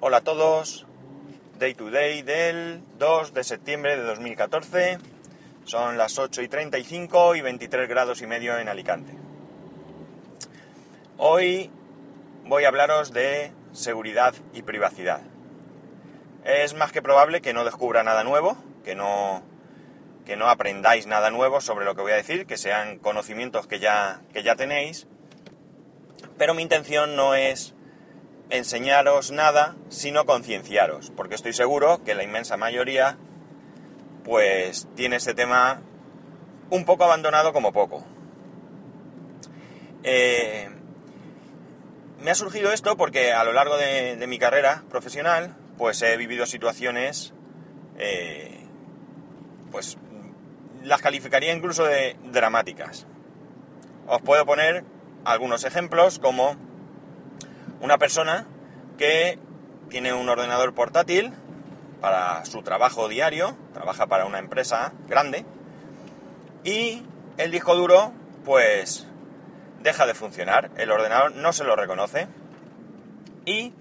Hola a todos, Day to Day del 2 de septiembre de 2014, son las 8 y 35 y 23 grados y medio en Alicante. Hoy voy a hablaros de seguridad y privacidad. Es más que probable que no descubra nada nuevo, que no, que no aprendáis nada nuevo sobre lo que voy a decir, que sean conocimientos que ya, que ya tenéis, pero mi intención no es enseñaros nada, sino concienciaros, porque estoy seguro que la inmensa mayoría pues tiene este tema un poco abandonado como poco. Eh, me ha surgido esto porque a lo largo de, mi carrera profesional pues he vivido situaciones eh, pues las calificaría incluso de dramáticas. Os puedo poner algunos ejemplos como una persona que tiene un ordenador portátil para su trabajo diario, trabaja para una empresa grande, y el disco duro pues deja de funcionar, el ordenador no se lo reconoce y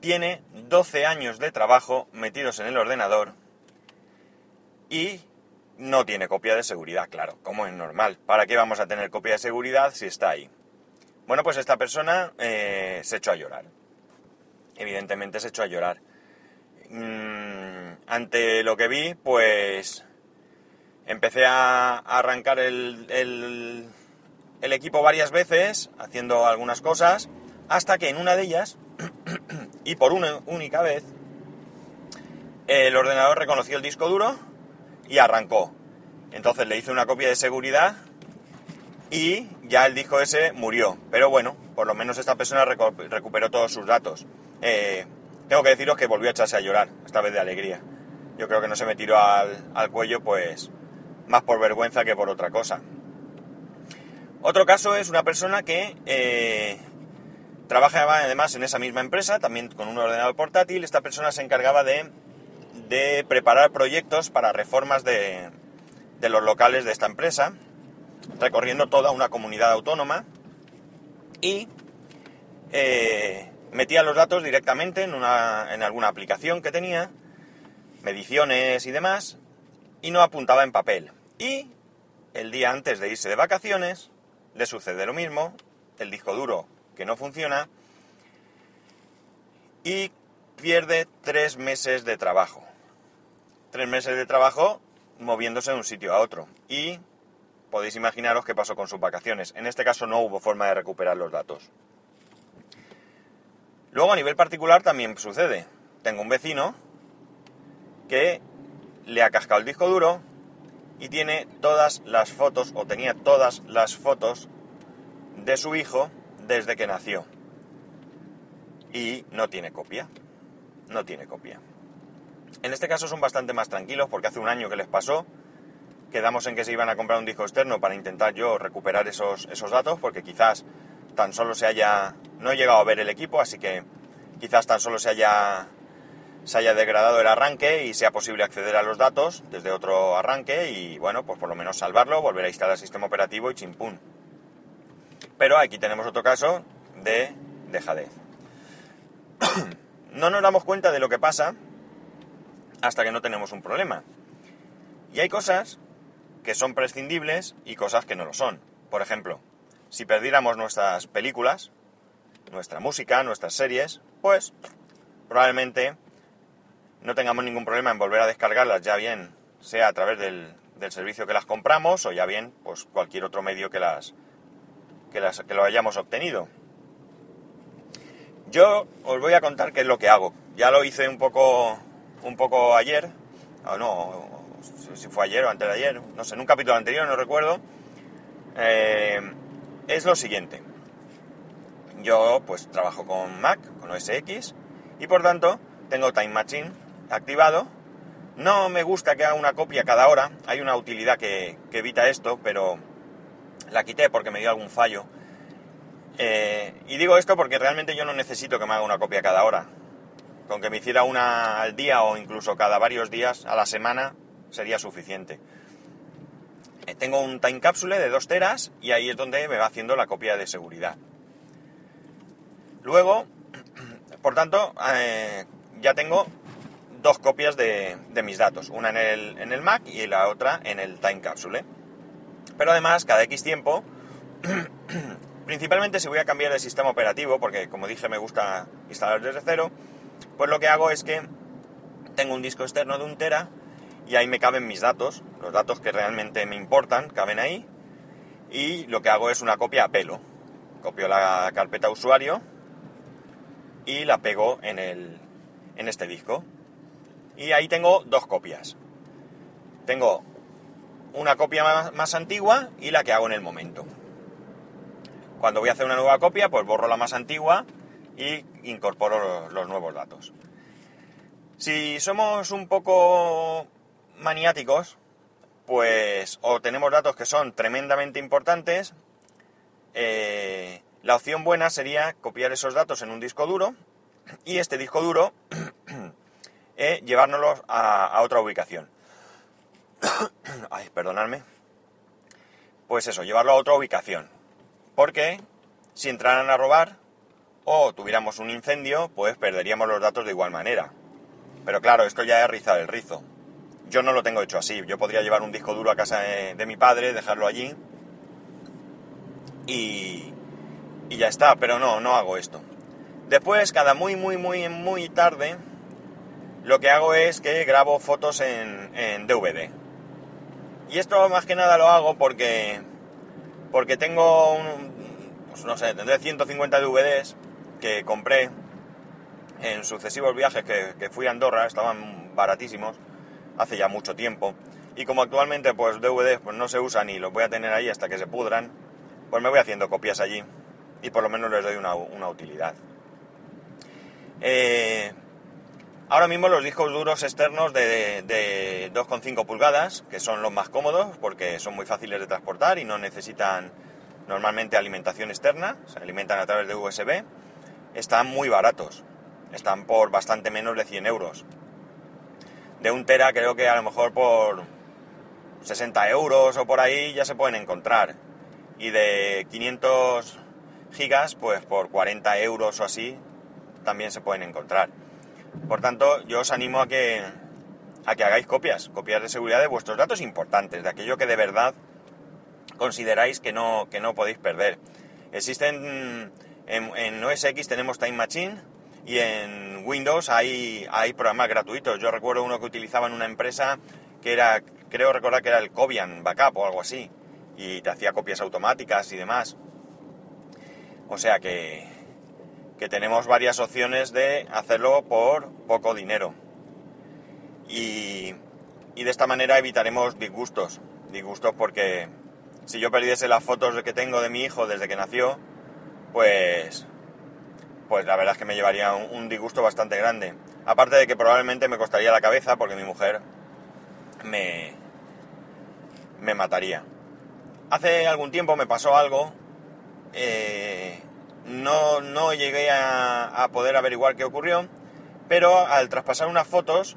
tiene 12 años de trabajo metidos en el ordenador y no tiene copia de seguridad, claro, como es normal. ¿Para qué vamos a tener copia de seguridad si está ahí? Bueno, pues esta persona eh, se echó a llorar. Evidentemente se echó a llorar. Mm, ante lo que vi, pues empecé a, arrancar el, el, equipo varias veces, haciendo algunas cosas, hasta que en una de ellas, y por una única vez, el ordenador reconoció el disco duro y arrancó. Entonces le hice una copia de seguridad y ya el disco ese murió. Pero bueno, por lo menos esta persona recuperó todos sus datos. Eh, tengo que deciros que volvió a echarse a llorar, esta vez de alegría. Yo creo que no se me tiró al, cuello, pues más por vergüenza que por otra cosa. Otro caso es una persona que eh, trabajaba además en esa misma empresa, también con un ordenador portátil. Esta persona se encargaba de, preparar proyectos para reformas de los locales de esta empresa recorriendo toda una comunidad autónoma y eh, metía los datos directamente en, una, en alguna aplicación que tenía, mediciones y demás, y no apuntaba en papel. Y el día antes de irse de vacaciones le sucede lo mismo, el disco duro que no funciona, y pierde tres meses de trabajo. Tres meses de trabajo moviéndose de un sitio a otro. Y podéis imaginaros qué pasó con sus vacaciones. En este caso no hubo forma de recuperar los datos. Luego a nivel particular también sucede. Tengo un vecino que le ha cascado el disco duro y tiene todas las fotos, o tenía todas las fotos de su hijo desde que nació. Y no tiene copia. No tiene copia. En este caso son bastante más tranquilos porque hace un año que les pasó quedamos en que se iban a comprar un disco externo para intentar yo recuperar esos, esos datos, porque quizás tan solo se haya... No he llegado a ver el equipo, así que quizás tan solo se haya, se haya degradado el arranque y sea posible acceder a los datos desde otro arranque y, bueno, pues por lo menos salvarlo, volver a instalar el sistema operativo y chimpún. Pero aquí tenemos otro caso de dejadez. no nos damos cuenta de lo que pasa hasta que no tenemos un problema. Y hay cosas que son prescindibles y cosas que no lo son. Por ejemplo, si perdiéramos nuestras películas, nuestra música, nuestras series, pues probablemente no tengamos ningún problema en volver a descargarlas, ya bien sea a través del, servicio que las compramos o ya bien pues cualquier otro medio que las que las que lo hayamos obtenido. Yo os voy a contar qué es lo que hago. Ya lo hice un poco un poco ayer, o no, si fue ayer o antes de ayer, no sé, en un capítulo anterior, no recuerdo, eh, es lo siguiente. Yo pues trabajo con Mac, con OS X, y por tanto tengo Time Machine activado. No me gusta que haga una copia cada hora, hay una utilidad que, evita esto, pero la quité porque me dio algún fallo. Eh, y digo esto porque realmente yo no necesito que me haga una copia cada hora. Con que me hiciera una al día o incluso cada varios días a la semana, sería suficiente. Eh, tengo un time capsule de 2 teras y ahí es donde me va haciendo la copia de seguridad. Luego, Por tanto, eh, ya tengo dos copias de, mis datos, una en el, en el, Mac y la otra en el Time Capsule. Pero además, cada X tiempo, principalmente si voy a cambiar de sistema operativo, porque como dije me gusta instalar desde cero, pues lo que hago es que tengo un disco externo de un tera y ahí me caben mis datos, los datos que realmente me importan, caben ahí, y lo que hago es una copia a pelo. Copio la carpeta usuario y la pego en, el, en este disco. Y ahí tengo dos copias. Tengo una copia más, antigua y la que hago en el momento. Cuando voy a hacer una nueva copia, pues borro la más antigua y incorporo los nuevos datos. Si somos un poco maniáticos, pues o tenemos datos que son tremendamente importantes, eh, la opción buena sería copiar esos datos en un disco duro y este disco duro eh, llevárnoslos a, otra ubicación. Ay, perdonadme. Pues eso, llevarlo a otra ubicación. Porque si entraran a robar o tuviéramos un incendio, pues perderíamos los datos de igual manera. Pero claro, esto ya es rizar el rizo. Yo no lo tengo hecho así. Yo podría llevar un disco duro a casa de, mi padre, dejarlo allí y, y ya está. Pero no, no hago esto. Después, cada muy, muy, muy, muy tarde, lo que hago es que grabo fotos en, en DVD. Y esto más que nada lo hago porque, porque tengo, un, pues no sé, tendré 150 DVDs que compré en sucesivos viajes que, que fui a Andorra, estaban baratísimos hace ya mucho tiempo. Y como actualmente pues DVDs pues, no se usan y los voy a tener ahí hasta que se pudran, pues me voy haciendo copias allí y por lo menos les doy una, utilidad. Eh, ahora mismo los discos duros externos de, de 2,5 pulgadas, que son los más cómodos porque son muy fáciles de transportar y no necesitan normalmente alimentación externa, se alimentan a través de USB, están muy baratos, están por bastante menos de 100 euros de un tera creo que a lo mejor por 60 euros o por ahí ya se pueden encontrar. Y de 500 gigas, pues por 40 euros o así, también se pueden encontrar. Por tanto, yo os animo a que, a que hagáis copias, copias de seguridad de vuestros datos importantes, de aquello que de verdad consideráis que no, que no podéis perder. Existen, en, OS X tenemos Time Machine, y en Windows hay, hay programas gratuitos. Yo recuerdo uno que utilizaba en una empresa que era, creo recordar que era el Cobian Backup o algo así, y te hacía copias automáticas y demás. O sea que, que tenemos varias opciones de hacerlo por poco dinero. Y, y de esta manera evitaremos disgustos. Disgustos porque si yo perdiese las fotos que tengo de mi hijo desde que nació, pues pues la verdad es que me llevaría un, disgusto bastante grande. Aparte de que probablemente me costaría la cabeza porque mi mujer me, me mataría. Hace algún tiempo me pasó algo, eh, no, no llegué a, poder averiguar qué ocurrió, pero al traspasar unas fotos,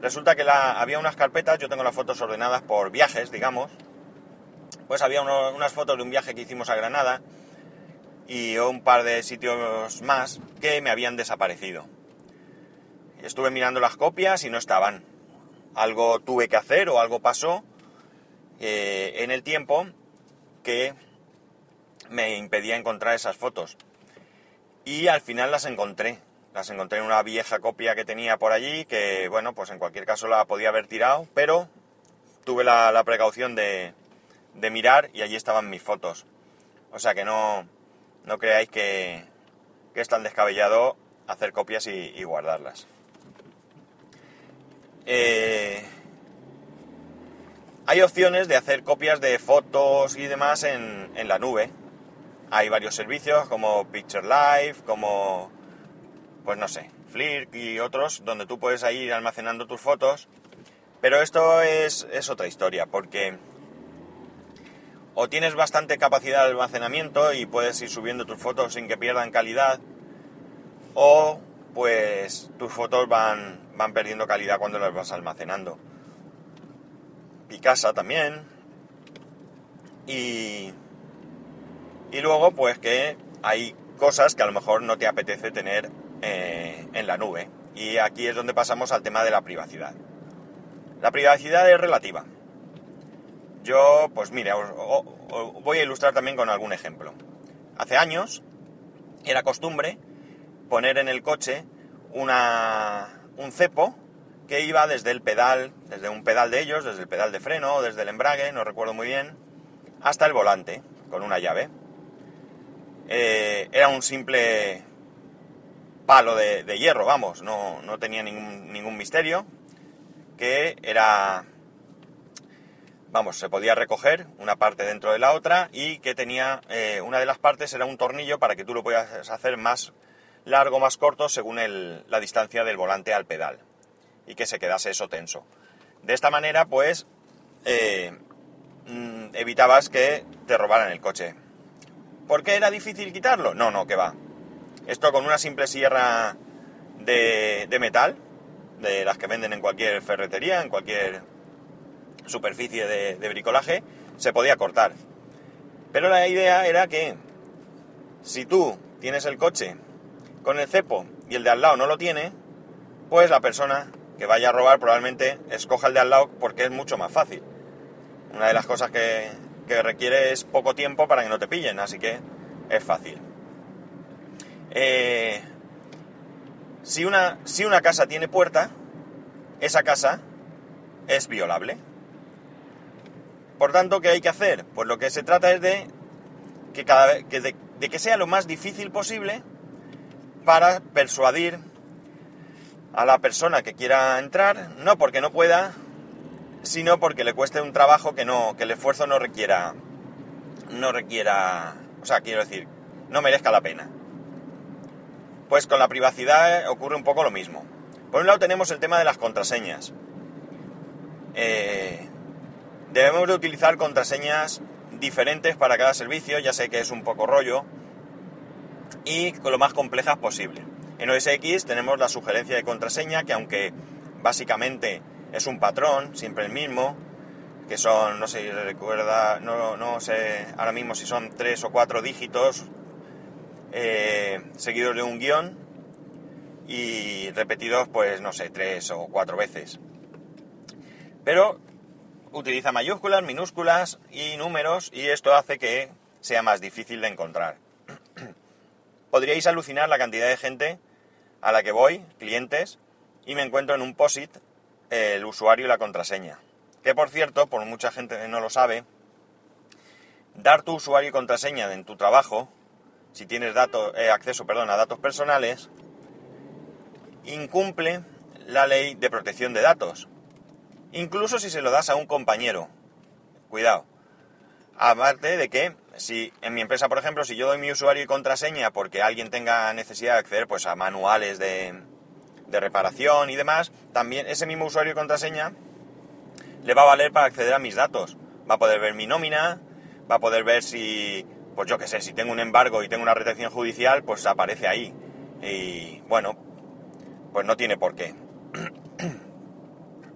resulta que la, había unas carpetas, yo tengo las fotos ordenadas por viajes, digamos, pues había unas fotos de un viaje que hicimos a Granada, y un par de sitios más que me habían desaparecido. Estuve mirando las copias y no estaban. Algo tuve que hacer o algo pasó eh, en el tiempo que me impedía encontrar esas fotos. Y al final las encontré. Las encontré en una vieja copia que tenía por allí, que bueno, pues en cualquier caso la podía haber tirado, pero tuve la, precaución de, de mirar y allí estaban mis fotos. O sea que no, no creáis que, es tan descabellado hacer copias y, guardarlas. Eh, hay opciones de hacer copias de fotos y demás en, en, la nube. Hay varios servicios como Picture Live, como, pues no sé, Flick y otros, donde tú puedes ir almacenando tus fotos. Pero esto es, es otra historia, porque o tienes bastante capacidad de almacenamiento y puedes ir subiendo tus fotos sin que pierdan calidad, o pues tus fotos van, van perdiendo calidad cuando las vas almacenando. Picasa también. Y, y luego pues que hay cosas que a lo mejor no te apetece tener eh, en la nube. Y aquí es donde pasamos al tema de la privacidad. La privacidad es relativa. Yo, pues mire, os, voy a ilustrar también con algún ejemplo. Hace años era costumbre poner en el coche una, un cepo que iba desde el pedal, desde un pedal de ellos, desde el pedal de freno, desde el embrague, no recuerdo muy bien, hasta el volante, con una llave. Eh, era un simple palo de, hierro, vamos, no, tenía ningún, ningún, misterio, que era, vamos, se podía recoger una parte dentro de la otra y que tenía, eh, una de las partes era un tornillo para que tú lo puedas hacer más largo, más corto, según la distancia del volante al pedal y que se quedase eso tenso. De esta manera, pues, eh, mm, evitabas que te robaran el coche. ¿Por qué era difícil quitarlo? No, no, que va. Esto con una simple sierra de, metal, de las que venden en cualquier ferretería, en cualquier superficie de, bricolaje, se podía cortar. Pero la idea era que si tú tienes el coche con el cepo y el de al lado no lo tiene, pues la persona que vaya a robar probablemente escoja el de al lado porque es mucho más fácil. Una de las cosas que, que requiere es poco tiempo para que no te pillen, así que es fácil. Eh, si, una, si una casa tiene puerta, esa casa es violable. Por tanto, ¿qué hay que hacer? Pues lo que se trata es de que, cada, que, de, que sea lo más difícil posible para persuadir a la persona que quiera entrar, no porque no pueda, sino porque le cueste un trabajo que no, que el esfuerzo no requiera, no requiera, o sea, quiero decir, no merezca la pena. Pues con la privacidad ocurre un poco lo mismo. Por un lado tenemos el tema de las contraseñas. Eh, debemos de utilizar contraseñas diferentes para cada servicio, ya sé que es un poco rollo, y con lo más complejas posible. En OS tenemos la sugerencia de contraseña que aunque básicamente es un patrón, siempre el mismo, que son, no sé recuerda, no sé ahora mismo si son tres o cuatro dígitos eh, seguidos de un guion y repetidos pues no sé, tres o cuatro veces. Pero utiliza mayúsculas, minúsculas y números y esto hace que sea más difícil de encontrar. Podríais alucinar la cantidad de gente a la que voy, clientes, y me encuentro en un POSIT el usuario y la contraseña. Que por cierto, por mucha gente no lo sabe, dar tu usuario y contraseña en tu trabajo, si tienes datos, eh, acceso perdón, a datos personales, incumple la ley de protección de datos. Incluso si se lo das a un compañero. Cuidado. Aparte de que, si en mi empresa, por ejemplo, si yo doy mi usuario y contraseña porque alguien tenga necesidad de acceder pues, a manuales de, de reparación y demás, también ese mismo usuario y contraseña le va a valer para acceder a mis datos. Va a poder ver mi nómina, va a poder ver si, pues yo qué sé, si tengo un embargo y tengo una retención judicial, pues aparece ahí. Y bueno, pues no tiene por qué.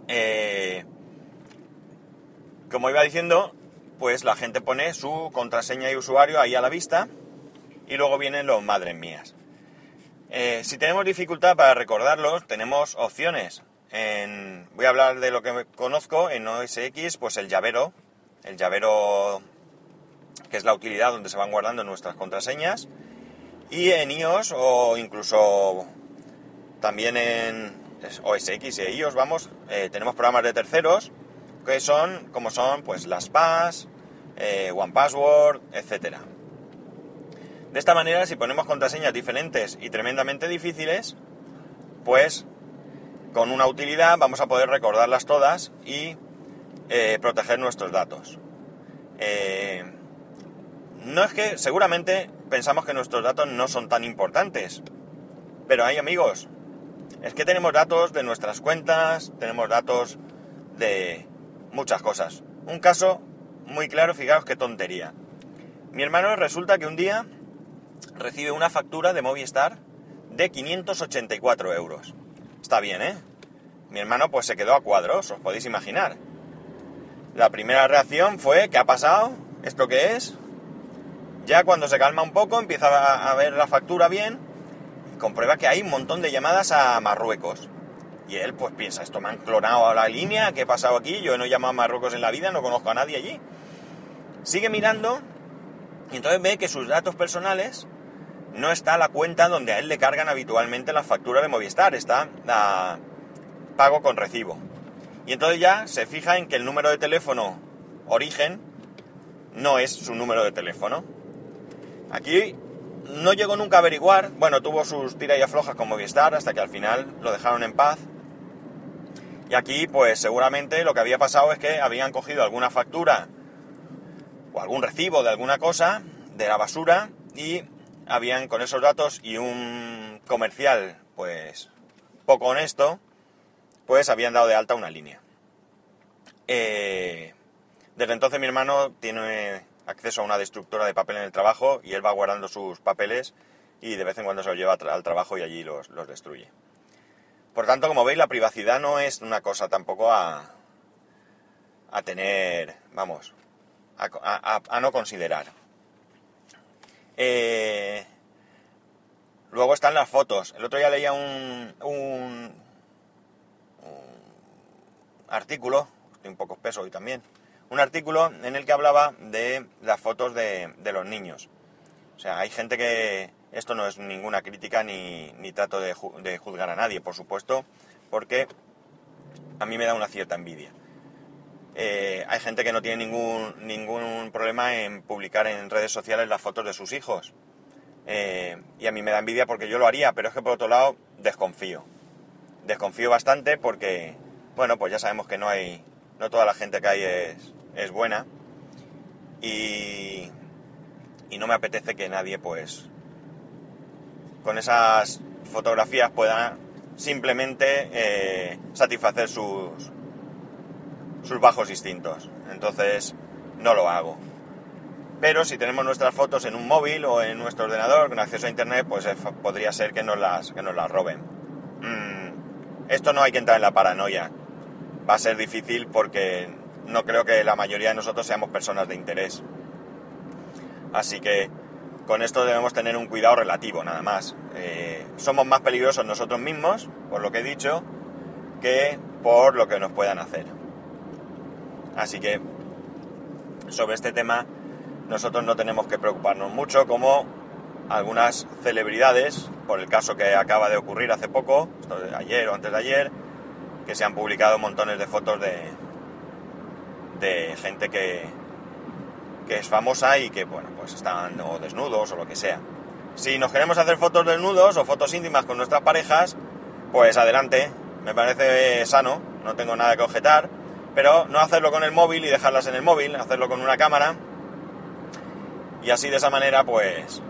Eh, como iba diciendo, pues la gente pone su contraseña y usuario ahí a la vista y luego vienen los madres mías. Eh, si tenemos dificultad para recordarlos, tenemos opciones. voy a hablar de lo que conozco en OS X, pues el llavero, el llavero que es la utilidad donde se van guardando nuestras contraseñas. Y en iOS o incluso también en OS X y iOS, vamos, eh, tenemos programas de terceros que son, como son, pues las PAS, eh, OnePassword, etcétera. De esta manera, si ponemos contraseñas diferentes y tremendamente difíciles, pues con una utilidad vamos a poder recordarlas todas y eh, proteger nuestros datos. Eh, no es que seguramente pensamos que nuestros datos no son tan importantes, pero hay amigos, es que tenemos datos de nuestras cuentas, tenemos datos de muchas cosas. Un caso muy claro, fijaos qué tontería. Mi hermano resulta que un día recibe una factura de Movistar de 584 euros. Está bien, ¿eh? Mi hermano pues se quedó a cuadros, os podéis imaginar. La primera reacción fue, ¿qué ha pasado? ¿Esto qué es? Ya cuando se calma un poco, empieza a ver la factura bien comprueba que hay un montón de llamadas a Marruecos. Y él pues piensa, esto me han clonado a la línea, ¿qué ha pasado aquí? Yo no he llamado a Marruecos en la vida, no conozco a nadie allí. Sigue mirando y entonces ve que sus datos personales no está la cuenta donde a él le cargan habitualmente la factura de Movistar, está la pago con recibo. Y entonces ya se fija en que el número de teléfono origen no es su número de teléfono. Aquí no llegó nunca a averiguar, bueno, tuvo sus tiras y aflojas con Movistar hasta que al final lo dejaron en paz. Y aquí, pues seguramente lo que había pasado es que habían cogido alguna factura o algún recibo de alguna cosa de la basura y habían con esos datos y un comercial, pues poco honesto, pues habían dado de alta una línea. Eh, desde entonces mi hermano tiene acceso a una destructora de papel en el trabajo y él va guardando sus papeles y de vez en cuando se los lleva al trabajo y allí los, destruye. Por tanto, como veis, la privacidad no es una cosa tampoco a, a tener, vamos, a, no considerar. Eh, luego están las fotos. El otro día leía un, un, artículo, estoy un poco espeso hoy también, un artículo en el que hablaba de las fotos de, los niños. O sea, hay gente que... Esto no es ninguna crítica ni, trato de, juzgar a nadie, por supuesto, porque a mí me da una cierta envidia. Eh, hay gente que no tiene ningún, ningún problema en publicar en redes sociales las fotos de sus hijos. Eh, y a mí me da envidia porque yo lo haría, pero es que por otro lado desconfío. Desconfío bastante porque, bueno, pues ya sabemos que no hay, no toda la gente que hay es, es buena y, y no me apetece que nadie pues con esas fotografías pueda simplemente eh, satisfacer sus, sus bajos instintos. Entonces no lo hago. Pero si tenemos nuestras fotos en un móvil o en nuestro ordenador con acceso a internet, pues podría ser que nos las, que nos las roben. Mm, esto no hay que entrar en la paranoia. Va a ser difícil porque no creo que la mayoría de nosotros seamos personas de interés. Así que con esto debemos tener un cuidado relativo, nada más. Eh, somos más peligrosos nosotros mismos, por lo que he dicho, que por lo que nos puedan hacer. Así que sobre este tema nosotros no tenemos que preocuparnos mucho como algunas celebridades, por el caso que acaba de ocurrir hace poco, ayer o antes de ayer, que se han publicado montones de fotos de, de gente que, que es famosa y que, bueno, pues están o desnudos o lo que sea. Si nos queremos hacer fotos desnudos o fotos íntimas con nuestras parejas, pues adelante, me parece sano, no tengo nada que objetar, pero no hacerlo con el móvil y dejarlas en el móvil, hacerlo con una cámara y así de esa manera, pues,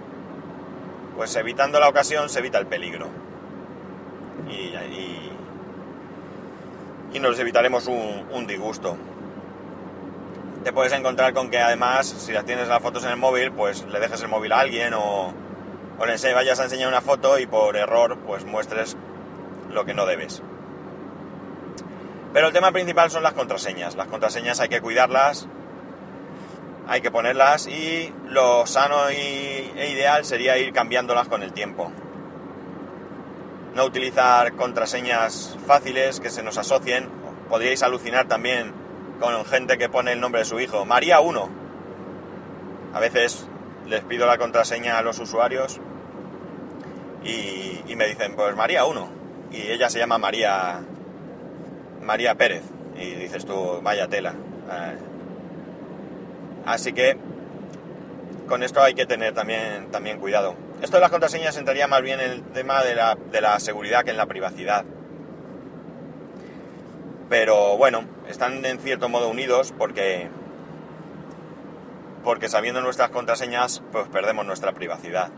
pues evitando la ocasión se evita el peligro. Y, y, nos evitaremos un, un disgusto te puedes encontrar con que además, si las tienes las fotos en el móvil, pues le dejes el móvil a alguien o, o le vayas a enseñar una foto y por error pues muestres lo que no debes. Pero el tema principal son las contraseñas. Las contraseñas hay que cuidarlas, hay que ponerlas y lo sano y, e ideal sería ir cambiándolas con el tiempo. No utilizar contraseñas fáciles que se nos asocien. Podríais alucinar también con gente que pone el nombre de su hijo, María 1. A veces les pido la contraseña a los usuarios y, me dicen, pues María 1. Y ella se llama María, María Pérez. Y dices tú, vaya tela. Eh, así que con esto hay que tener también, también cuidado. Esto de las contraseñas entraría más bien en el tema de la, de la seguridad que en la privacidad. Pero bueno, están en cierto modo unidos porque porque sabiendo nuestras contraseñas pues perdemos nuestra privacidad.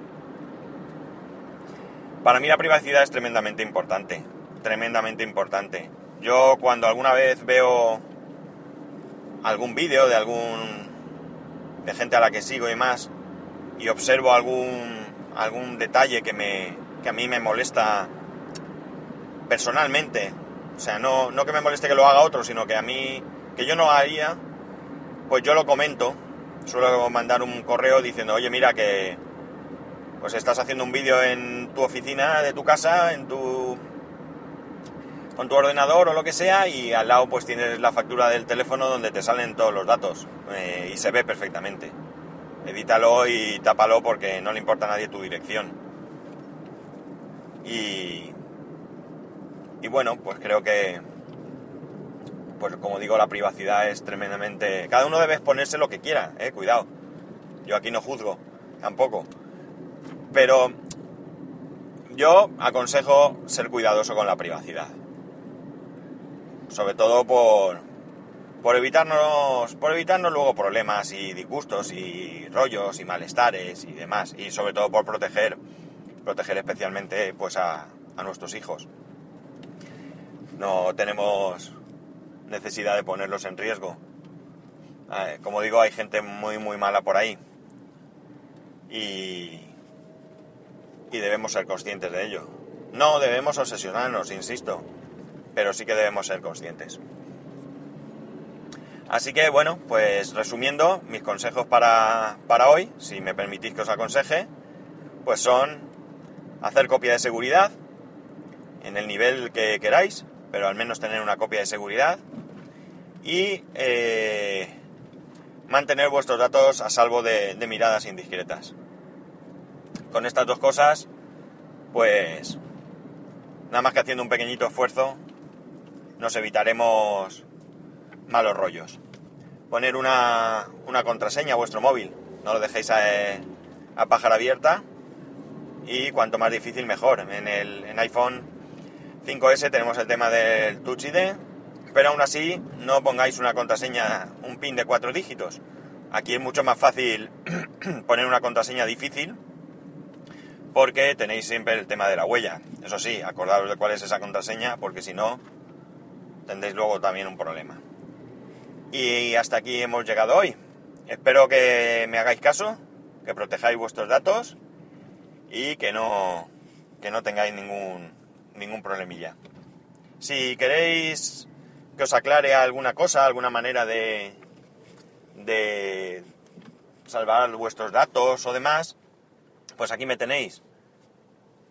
Para mí la privacidad es tremendamente importante, tremendamente importante. Yo cuando alguna vez veo algún vídeo de algún de gente a la que sigo y más y observo algún algún detalle que me que a mí me molesta personalmente o sea, no, no que me moleste que lo haga otro, sino que a mí, que yo no haría, pues yo lo comento. Suelo mandar un correo diciendo, oye, mira que, pues estás haciendo un vídeo en tu oficina de tu casa, en tu con tu ordenador o lo que sea y al lado pues tienes la factura del teléfono donde te salen todos los datos eh, y se ve perfectamente. Edítalo y tápalo porque no le importa a nadie tu dirección. Y, y bueno, pues creo que, pues como digo, la privacidad es tremendamente... Cada uno debe exponerse lo que quiera, eh, cuidado. Yo aquí no juzgo, tampoco. Pero yo aconsejo ser cuidadoso con la privacidad sobre todo por, por evitarnos por evitarnos luego problemas y disgustos y rollos y malestares y demás y sobre todo por proteger proteger especialmente pues a, a nuestros hijos no tenemos necesidad de ponerlos en riesgo. Como digo hay gente muy muy mala por ahí. Y y debemos ser conscientes de ello. No debemos obsesionarnos insisto pero sí que debemos ser conscientes. Así que bueno, pues resumiendo, mis consejos para, hoy, si me permitís que os aconseje, pues son hacer copia de seguridad en el nivel que queráis, pero al menos tener una copia de seguridad y eh, mantener vuestros datos a salvo de, miradas indiscretas. Con estas dos cosas, pues nada más que haciendo un pequeñito esfuerzo, nos evitaremos malos rollos. Poner una, contraseña a vuestro móvil, no lo dejéis a, pájara abierta y cuanto más difícil mejor. En el en iPhone 5S tenemos el tema del Touch ID, pero aún así no pongáis una contraseña, un pin de cuatro dígitos. Aquí es mucho más fácil poner una contraseña difícil porque tenéis siempre el tema de la huella. Eso sí, acordaros de cuál es esa contraseña porque si no tendréis luego también un problema. Y hasta aquí hemos llegado hoy. Espero que me hagáis caso, que protejáis vuestros datos y que no, que no tengáis ningún, ningún problemilla. Si queréis que os aclare alguna cosa, alguna manera de, de salvar vuestros datos o demás, pues aquí me tenéis.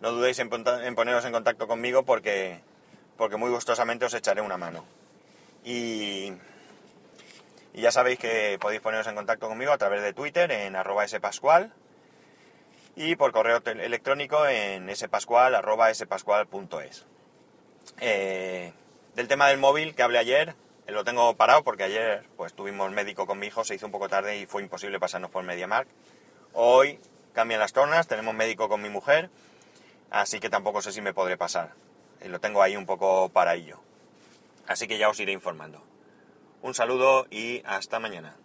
No dudéis en, poneros en contacto conmigo porque porque muy gustosamente os echaré una mano. Y, ya sabéis que podéis poneros en contacto conmigo a través de Twitter en arroba spascual y por correo electrónico en spascual.es. Eh, del tema del móvil que hablé ayer, eh, lo tengo parado porque ayer pues tuvimos médico con mi hijo, se hizo un poco tarde y fue imposible pasarnos por MediaMark. Hoy cambian las tornas, tenemos médico con mi mujer, así que tampoco sé si me podré pasar lo tengo ahí un poco para ello. Así que ya os iré informando. Un saludo y hasta mañana.